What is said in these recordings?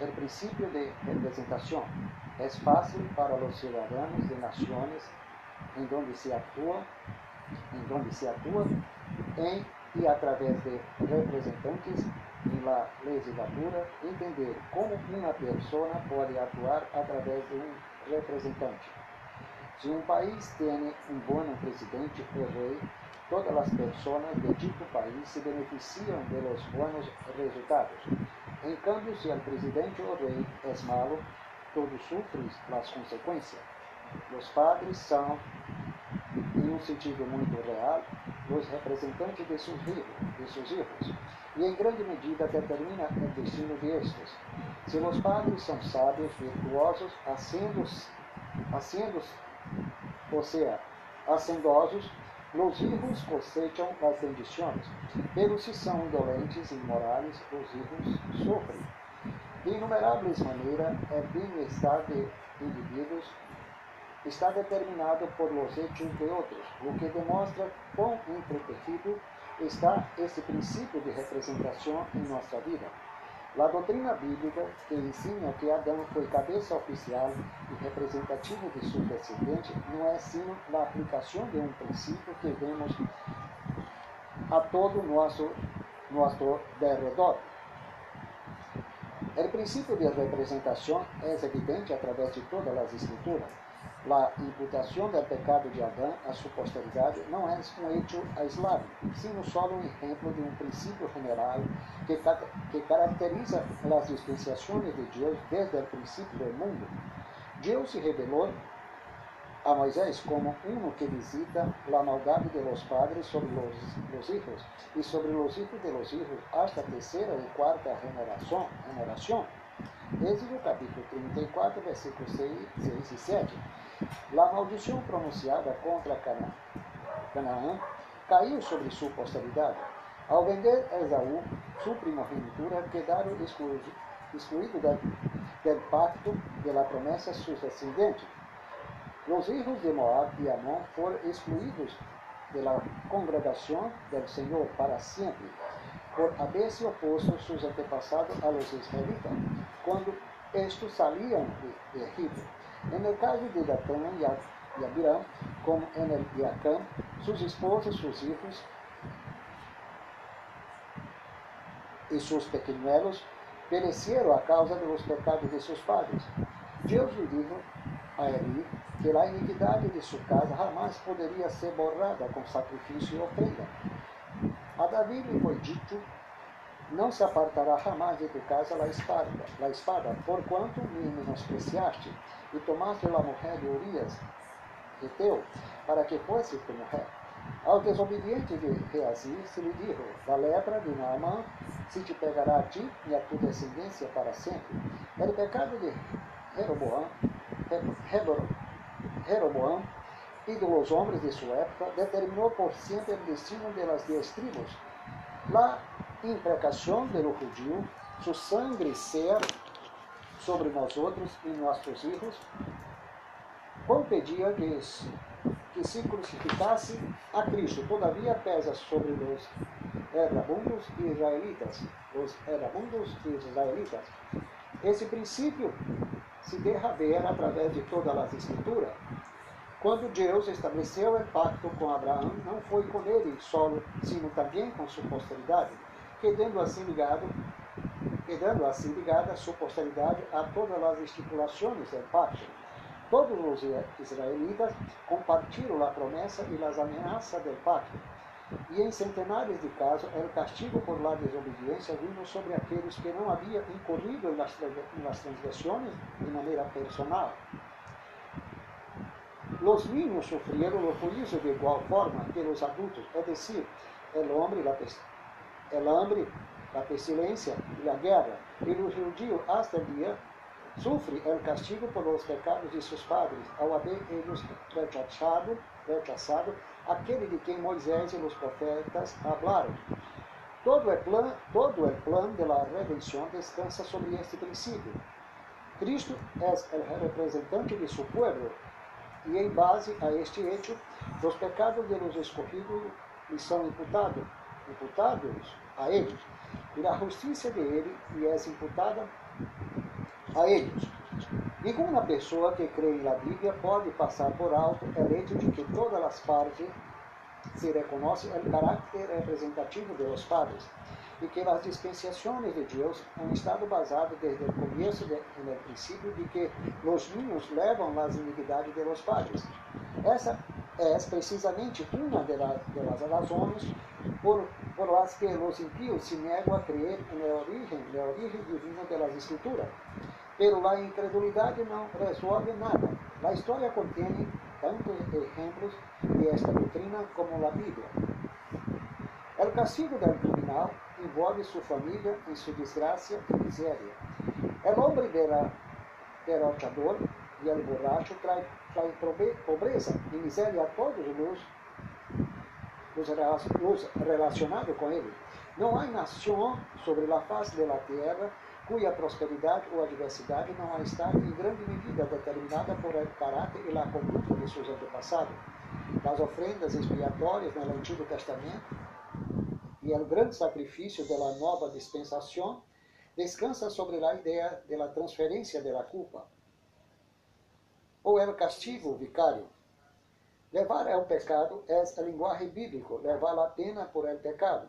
el principio de representación. Es fácil para los ciudadanos de naciones en donde se actúa, en donde se actúa en y a través de representantes en la legislatura entender como una persona puede actuar a través de un representante. Si un país tiene un buen presidente o rey, todas las personas de dicho país se benefician de los buenos resultados. En cambio, si el presidente o rey es malo, todos sufren las consecuencias. Los padres son, en un sentido muy real, los representantes de sus hijos, de hijos y en grande medida determina el destino de estos. Si los padres son sabios, virtuosos, haciendo, haciendo o sea, hacendosos, los hijos cosechan las bendiciones, pero si são indolentes e imorais, os hijos sofrem. De inumerables maneiras, o bem-estar de indivíduos está determinado por los hechos de outros, o que demonstra quão improtegido está este princípio de representação em nossa vida. A doutrina bíblica que ensina que Adão foi cabeça oficial e representativo de seu descendente não é sino a aplicação de um princípio que vemos a todo nosso nosso derredor. O princípio de representação é evidente através de todas as escrituras. A imputação do pecado de Adão a sua posteridade não é um hecho aislado, sino solo um exemplo de um princípio general que, que caracteriza as dispensações de Deus desde o princípio do mundo. Deus se revelou a Moisés como um que visita a maldade de los padres sobre los, los hijos e sobre los hijos de los hijos hasta terceira e quarta generação. Êxodo capítulo 34, versículos 6, 6 e 7. A maldição pronunciada contra Canaã caiu sobre sua posteridade. Ao vender Esaú, sua primogenitura, quedaram excluídos do pacto de la promessa sus descendentes. Os hijos de Moab e Amon foram excluídos de la congregação del Senhor para sempre, por haberse oposto sus antepassados a los israelitas, quando estes saliam de, de Egipto. En el caso de Datán y Abiram, como en el de Acán, sus esposas, sus hijos e seus pequeñuelos perecieron a causa de los pecados de seus padres. Deus lhe dijo a Eli que a iniquidade de sua casa jamais poderia ser borrada com sacrifício e ofrenda. A Davi lhe foi dito não se apartará jamais de tu casa la espada, la espada, porquanto me menospreciaste e tomaste la mujer de Urias, teu, para que fosse tu mujer. Ao desobediente de Reazi se lhe dijo, da lepra de Naamã se te pegará a ti e a tua descendência para sempre. Era o pecado de Jeroboam e dos homens de sua época determinou por sempre o destino de las dez tribos. Lá imprecação do judío, su sangre ser sobre nós outros e nossos hijos, Juan pedia que, se crucificasse a Cristo, todavia pesa sobre os errabundos israelitas, os errabundos israelitas. Esse princípio se derradeira através de todas as escrituras. Quando Deus estabeleceu o pacto com Abraão, não foi com ele solo, sino também com sua posteridade quedando assim ligado, quedando assim ligada sua posteridade a todas as estipulações do pacto. Todos os israelitas compartilham a promessa e as ameaças do pacto. E em centenares de casos, o castigo por la desobediência vino sobre aqueles que não haviam incorrido nas transgressões de maneira personal. Os niños sofreram o juízo de igual forma que os adultos, é decir, o homem, a el hambre, la pestilencia y la guerra. Y los judíos hasta el día sufren el castigo por los pecados de sus padres, ao haber ellos rechazado, rechazado aquele de quem Moisés e os profetas hablaram. Todo o plano, todo el plan de la redenção descansa sobre este princípio. Cristo é o representante de seu povo e em base a este hecho, os pecados de los escorridos lhe são imputados imputados a eles, e a justiça de ele lhe é imputada a eles. Nenhuma pessoa que crê na Bíblia pode passar por alto o hecho de que todas as partes se reconoce o caráter representativo de los padres e que as dispensações de Deus han estado basadas desde o começo, de, no princípio, de que os niños levam as iniquidades de los padres. Essa é precisamente uma la, las razões por, por las que os impíos se negam a crer no origen, no origen divino de las escrituras. Pero a incredulidade não resolve nada. A história contém tantos exemplos de esta doutrina como a Bíblia. O castigo del criminal envolve sua família em sua desgraça e miséria. O homem derrotador e o borracho trae pobreza e miséria a todos os, os relacionados com ele. Não há nação sobre a face da terra cuja prosperidade ou adversidade não ha estado em grande medida determinada por el caráter e a conduta de seus antepassados. As ofrendas expiatórias no Antigo Testamento e o grande sacrifício da nova dispensação descansa sobre a ideia da transferência da culpa ou o castigo vicário. Levar ao pecado é a linguagem bíblico, levar a pena por el pecado.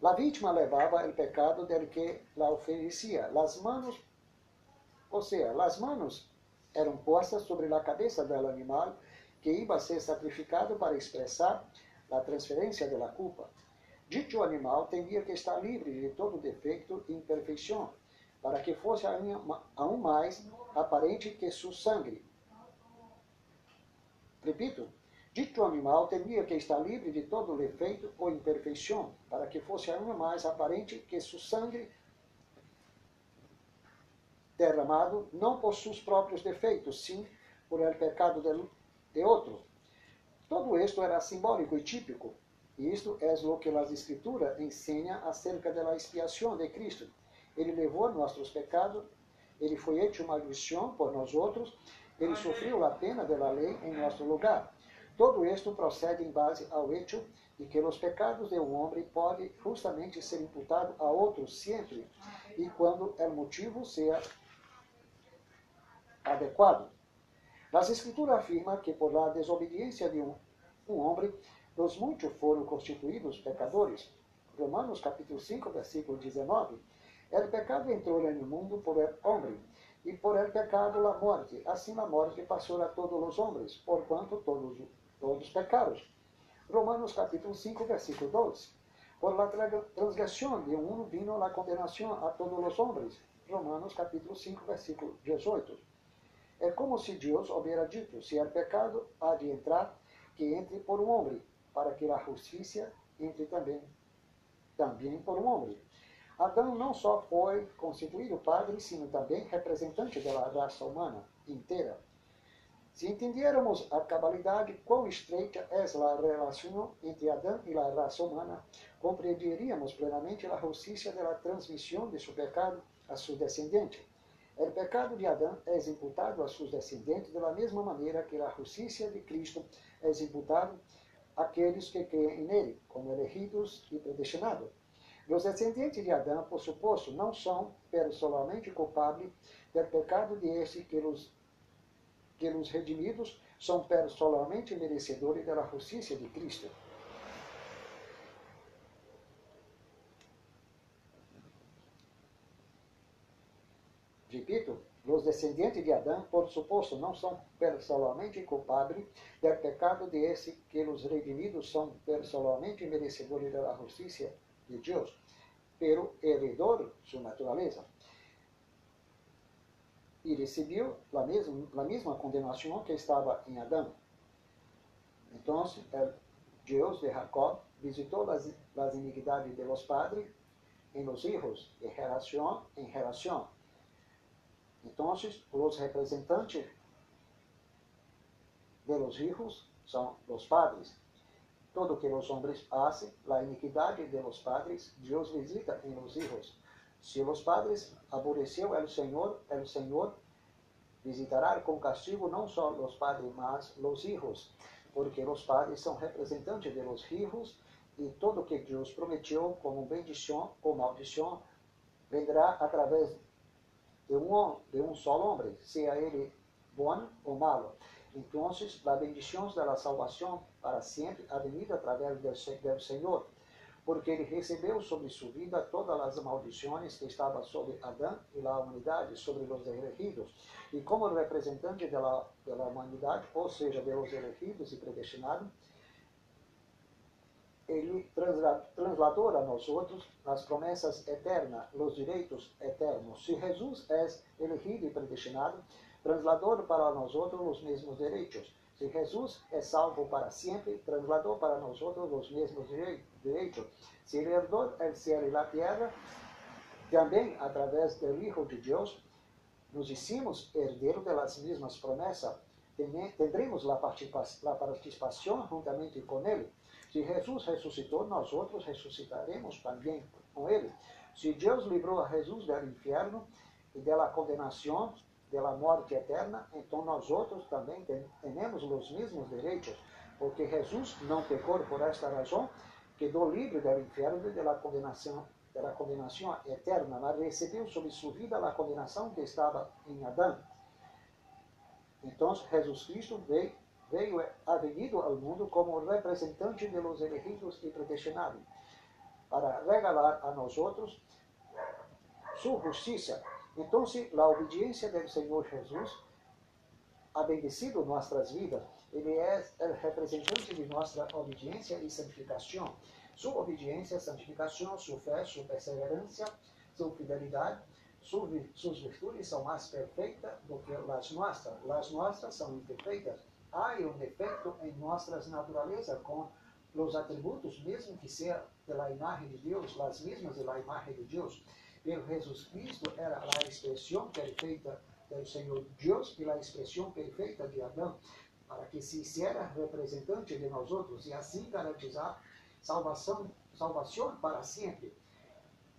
La vítima levava o pecado del que la oferecia. Las manos, ou seja, las manos eram postas sobre a cabeça do animal que iba a ser sacrificado para expressar a transferência da culpa. Dito animal teria que estar livre de todo defeito e imperfeição, para que fosse aún mais aparente que seu sangue. Repito, Dito animal teria que estar livre de todo defeito ou imperfeição, para que fosse ainda mais aparente que seu sangue derramado não por seus próprios defeitos, sim por el pecado de outro. Todo isto era simbólico e típico, e isto é o que as Escrituras ensinam acerca da expiação de Cristo. Ele levou nossos pecados, ele foi hecho maldição por nós outros, ele sofreu a pena da lei em nosso lugar. Todo isto procede em base ao hecho de que os pecados de um homem podem justamente ser imputados a outro sempre e quando o motivo seja adequado. As Escrituras afirmam que por la desobediência de um, um homem, os muitos foram constituídos pecadores. Romanos capítulo 5, versículo 19. El pecado entrou no mundo por el homem, e por el pecado a morte. Assim a morte passou a todos os homens, porquanto todos todos pecados. Romanos capítulo 5, versículo 12. Por la transgresión de uno vino la condenación a todos los hombres. Romanos capítulo 5, versículo 18. É como se Deus houvera dito, se é pecado, há de entrar, que entre por um homem, para que a justiça entre também, também por um homem. Adão não só foi constituído padre, sino também representante da raça humana inteira. Se entendiéramos a cabalidade quão estreita é a relação entre Adão e a raça humana, compreenderíamos plenamente a justiça da transmissão de seu pecado a seus descendentes. O pecado de Adão é imputado a seus descendentes da mesma maneira que a justiça de Cristo é imputada àqueles que creem nele, como elegidos e predestinados. Os descendentes de Adão, por suposto, não são pessoalmente culpados do pecado de este que os que os redimidos são pessoalmente merecedores da justiça de Cristo. Repito, os descendentes de Adão, por suposto, não são pessoalmente culpados do pecado de esse que os redimidos são pessoalmente merecedores da justiça de Deus, pero heredor sua natureza e recebeu a mesma, a condenação que estava em Adão. Então, Deus de Jacob visitou as, as iniquidades de los padres em los hijos, de geração em geração. Então, os representantes de los hijos são os padres. Todo que os homens fazem, a iniquidade de los padres, Deus visita em los hijos. Se os padres aborreceu el Senhor, el Senhor visitará com castigo não só os padres, mas os hijos, porque os padres são representantes de los hijos e todo que Deus prometeu como bendição ou maldição vendrá através de um, de um só homem, seja ele bom ou malo. Então, a bendição da salvação para sempre venido através do Senhor, porque ele recebeu sobre sua vida todas as maldições que estavam sobre Adão e a humanidade, sobre os elegidos. E como representante da, da humanidade, ou seja, de los elegidos e predestinados, ele trasladou a nós outros as promessas eternas, os direitos eternos. Se Jesus é elegido e predestinado, trasladou para nós outros os mesmos direitos. Se Jesus é salvo para sempre, trasladou para nós outros os mesmos direitos. Se ele herdou o céu e a terra, também através do Hijo de Deus, nos hicimos herdeiros das mesmas promessas. Tendremos a participação juntamente com ele. Se Jesus ressuscitou, nós outros ressuscitaremos também com ele. Se Deus livrou a Jesus do inferno e da condenação, da morte eterna, então nós outros também temos os mesmos direitos, porque Jesus não pecou por esta razão, quedou livre do inferno e da condenação, da condenação eterna, mas recebeu sobre sua vida a condenação que estava em Adão. Então Jesus Cristo veio veio ha venido ao mundo como representante de los elegidos e predestinados, para regalar a nós outros sua justiça. Então, a obediência do Senhor Jesus bendecido nossas vidas. Ele é representante de nossa obediência e santificação. Sua obediência, santificação, sua fé, sua perseverança, sua fidelidade, suas virtudes são mais perfeitas do que as nossas. As nossas são imperfeitas há um defeito em nossas naturezas com os atributos, mesmo que seja da imagem de Deus, as mesmas da imagem de Deus. Jesus Cristo era a expressão perfeita do Senhor Deus e a expressão perfeita de Adão, para que se hiciera representante de nós outros e assim garantizar salvação, salvação para sempre,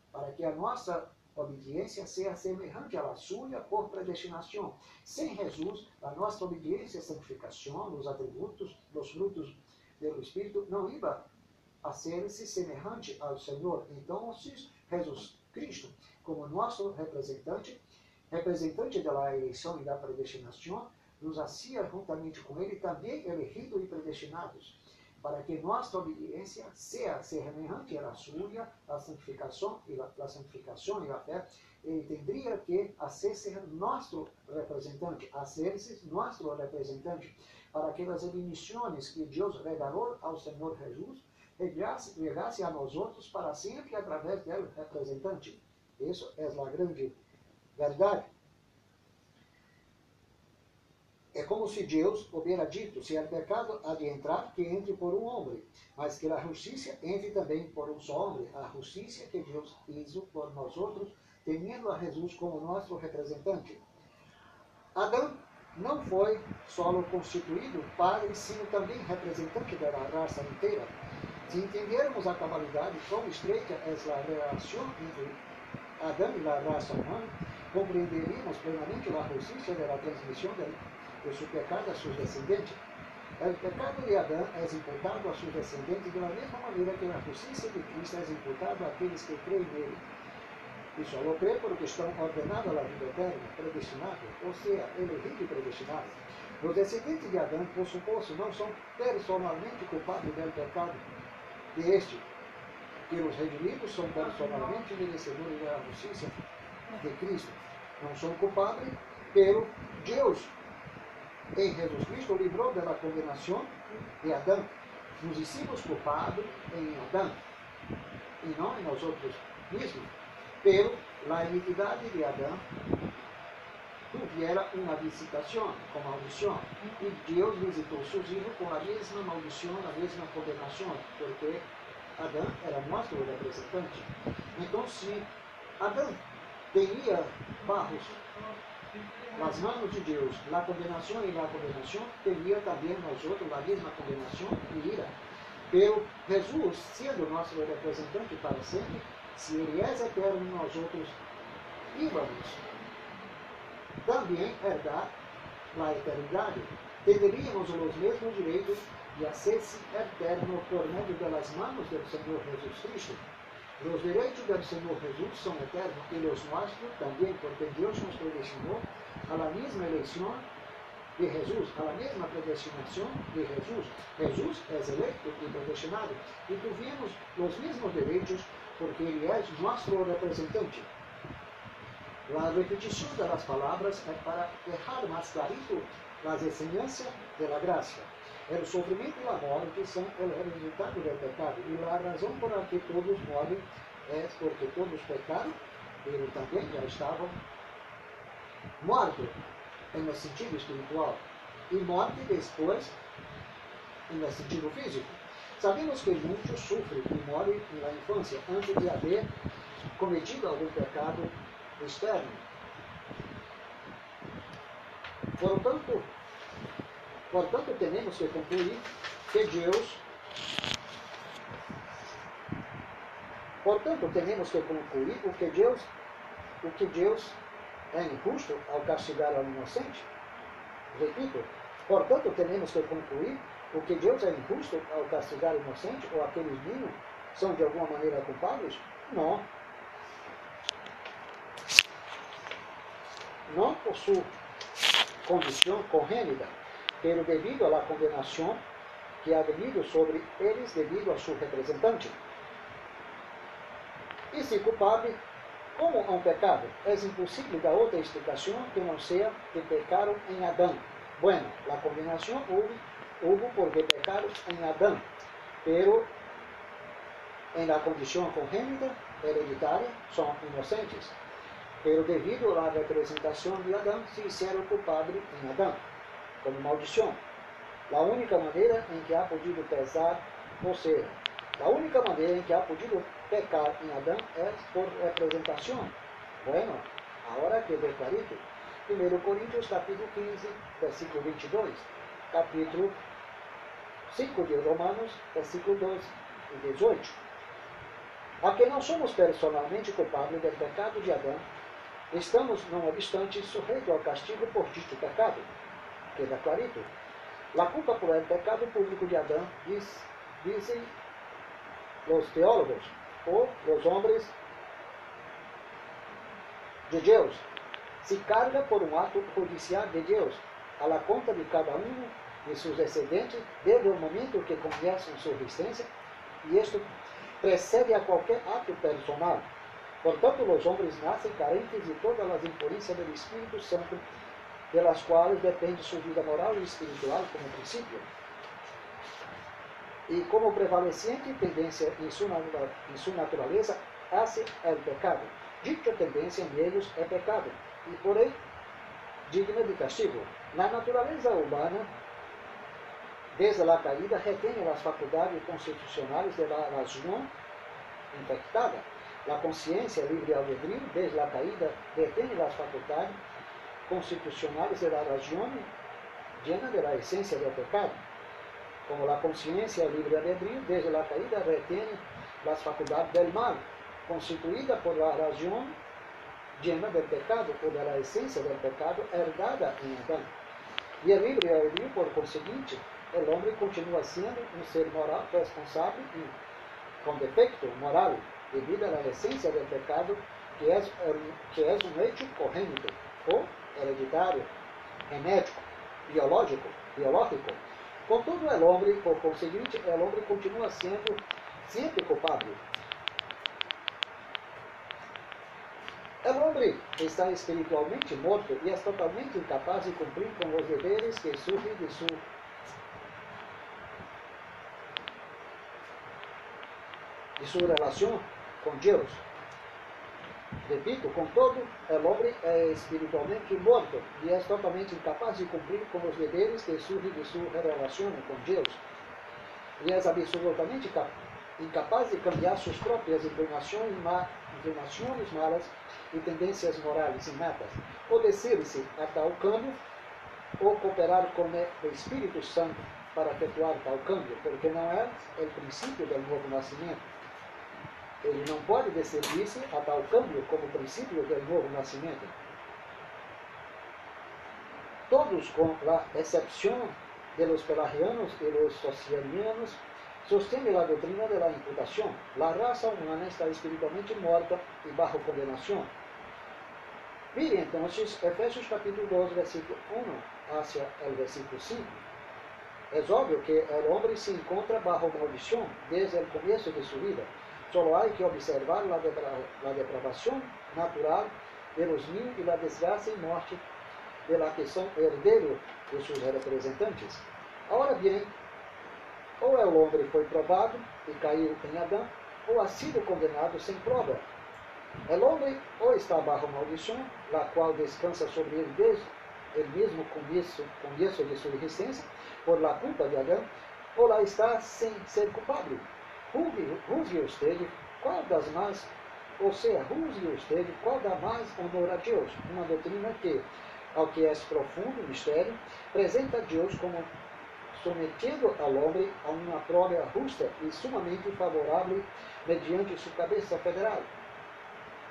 para que a nossa obediência seja semelhante à sua por predestinação. Sem Jesus, a nossa obediência, santificação, os atributos, os frutos do Espírito não iba a ser-se semelhante ao Senhor. Então, Jesus Cristo, como nosso representante, representante da eleição e da predestinação, nos hacía juntamente com ele também elegidos e predestinados para que nossa obediência seja semelhante à sua, a santificação e a, santificação e a fé, ele teria que ser nosso representante, ser nosso representante, para que as bendições que Deus regalou ao Senhor Jesus chegasse a nós outros para sempre através do representante. Isso é a grande verdade. É como se Deus houvera dito: se o pecado há de entrar, que entre por um homem, mas que a justiça entre também por um só homem. A justiça que Deus hizo por nós outros, tendo a Jesus como nosso representante. Adão não foi só constituído padre, sino também representante da raça inteira. Se entendermos a cabalidade, quão estreita é a relação entre Adão e a raça humana, compreenderíamos plenamente a justiça da transmissão de su pecado a sus descendientes. El pecado de Adán es imputado a sus descendientes de la misma manera que la justicia de Cristo es imputada a aquellos que creen en él. Y solo creen porque están ordenados a la vida eterna, predestinados, o sea, elegidos y predestinados. Los descendientes de Adán, por supuesto, no son personalmente culpables del pecado de este, que los redimidos son personalmente merecedores de la justicia de Cristo. Não são culpables, pero Deus em Jesus Cristo livrou da condenação de Adão. Nos hicimos culpados em Adão e não em nós outros mesmos. Pero a iniquidade de Adão tuviera uma visitação com maldição. E Deus visitou seus filhos com a mesma maldição, a mesma condenação, porque Adão era nosso representante. Então, se Adão tinha barros nas mãos de Deus a condenação e a condenação, teria também nós outros a mesma condenação e ira. Pero Jesus, sendo nosso representante para sempre, se Ele é eterno, nós outros íbamos também herdar a eternidade. Teríamos os mesmos direitos de ser-se eterno por meio das mãos do Senhor Jesus Cristo. Los derechos del Señor Jesús son eternos y los nuestros también, porque Dios nos predestinó a la misma elección de Jesús, a la misma predestinación de Jesús. Jesús es electo y predestinado y tuvimos los mismos derechos porque Él es nuestro representante. La repetición de las palabras es para dejar más clarito las enseñanzas de la gracia. El sufrimiento y la muerte son el resultado del pecado y la razón por la que todos mueren es porque todos pecaron, pero también ya estaban muertos en el sentido espiritual y muerte después en el sentido físico. Sabemos que muchos sufren y mueren en la infancia antes de haber cometido algún pecado externo. Por tanto, Portanto, temos que concluir que Deus, portanto, temos que concluir o que Deus, o que Deus é injusto ao castigar ao inocente. Repito, portanto, temos que concluir o que Deus é injusto ao castigar o inocente ou aqueles meninos são de alguma maneira culpados? Não. Não por sua condição corrênita, pero debido a la condenación que ha venido sobre eles debido a su representante. E se culpable, como a um pecado, é impossível dar outra explicação que não seja que pecaram em Adão. Bueno, a condenação houve, houve porque pecaram em Adão, pero em la condição congênita, hereditária, são inocentes. Pero devido à representação de Adão, se fizeram culpados em Adão como maldição. A única maneira em que há podido pesar, ou seja, a única maneira em que há podido pecar em Adão é por representação. Bueno, agora que clarito. 1 Coríntios capítulo 15, versículo 22, capítulo 5 de Romanos, versículo 12 e 18. A que não somos personalmente culpados do pecado de Adão, estamos, não obstante, sujeitos ao castigo por dito pecado queda clarito. La culpa por el pecado público de Adán, diz, dizem os teólogos, ou os homens de Deus, se carga por um ato judicial de Deus, a la conta de cada um de seus descendentes, desde o momento que conhecem sua existência, e isto precede a qualquer ato personal. Portanto, os homens nascem carentes de todas as impurezas do Espírito Santo de las quais depende sua vida moral e espiritual como princípio. E como prevalecente tendência em sua, em sua natureza hace el pecado. Dicha tendência em eles é pecado, e porém digna de castigo. Na natureza humana, desde a caída, retém as faculdades constitucionais da razão infectada. A consciência livre albedrío, desde a caída, retém as faculdades constitucionales de la razón llena de la esencia del pecado. Como la conciencia libre albedrío, desde la caída retiene las facultades del mal, constituida por la razón llena del pecado o de la esencia del pecado herdada en Adán. Y el libre albedrío, por consiguiente, el hombre continúa siendo un ser moral responsable y con defecto moral, debido a la esencia del pecado, que es, que es un hecho corrente, o hereditário, genético, biológico, biológico. Contudo, o homem, por conseguinte, o homem continua sendo sempre culpado. O homem está espiritualmente morto e é totalmente incapaz de cumprir com os deveres que surgem de sua de sua relação com Deus. Repito, contudo, o homem é espiritualmente morto e é totalmente incapaz de cumprir com os deveres que surgem de sua relação com Deus. E é absolutamente incapaz de cambiar suas próprias inclinações, malas e tendências morais inatas, ou decidir-se a tal câmbio, ou cooperar com o Espírito Santo para efetuar tal câmbio, porque não é o princípio do novo nascimento ele não pode decidir-se a tal câmbio como princípio do novo nascimento. Todos, com a exceção de los pelagianos e los socialianos, sostiene la doctrina de la imputación. La raza humana está espiritualmente muerta y bajo condenación. Mire entonces Efesios capítulo 2, versículo 1 hacia el versículo 5. Es obvio que el hombre se encuentra bajo maldición desde el comienzo de su vida. Solo hay que observar la, depra natural de los niños y la desgracia y muerte de la que son herederos de sus representantes. Ahora bien, ou el hombre foi probado e caiu em Adão, ou ha sido condenado sem prova. El hombre ou está bajo maldição, la qual descansa sobre ele desde el mesmo começo, começo de sua existência, por la culpa de Adão, ou lá está sem ser culpável. Juzgue usted qual das mais, ou seja, juzgue usted qual dá mais honor a Deus. Uma doutrina que, ao que é profundo mistério, apresenta Deus como sometido ao homem a uma prova justa e sumamente favorável mediante sua cabeça federal.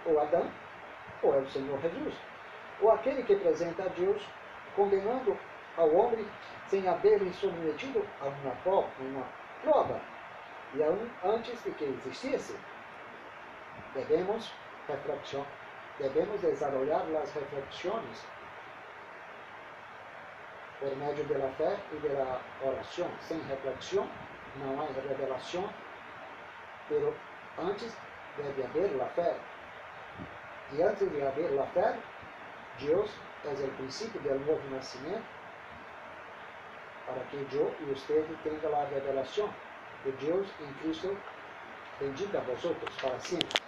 Ou Adão, ou é o Senhor Jesus. Ou aquele que apresenta a Deus condenando ao homem sem haver submetido a uma prova, uma prova e antes de que existisse. Devemos, reflexão, devemos desenvolver as reflexões por la fe y de la oración. Sin reflexión no hay revelación, pero antes debe haber la fe. Y antes de haber la fe, Dios es el principio del nuevo nacimiento para que yo y usted tengan la revelación de Dios en Cristo. Bendita a vosotros para siempre.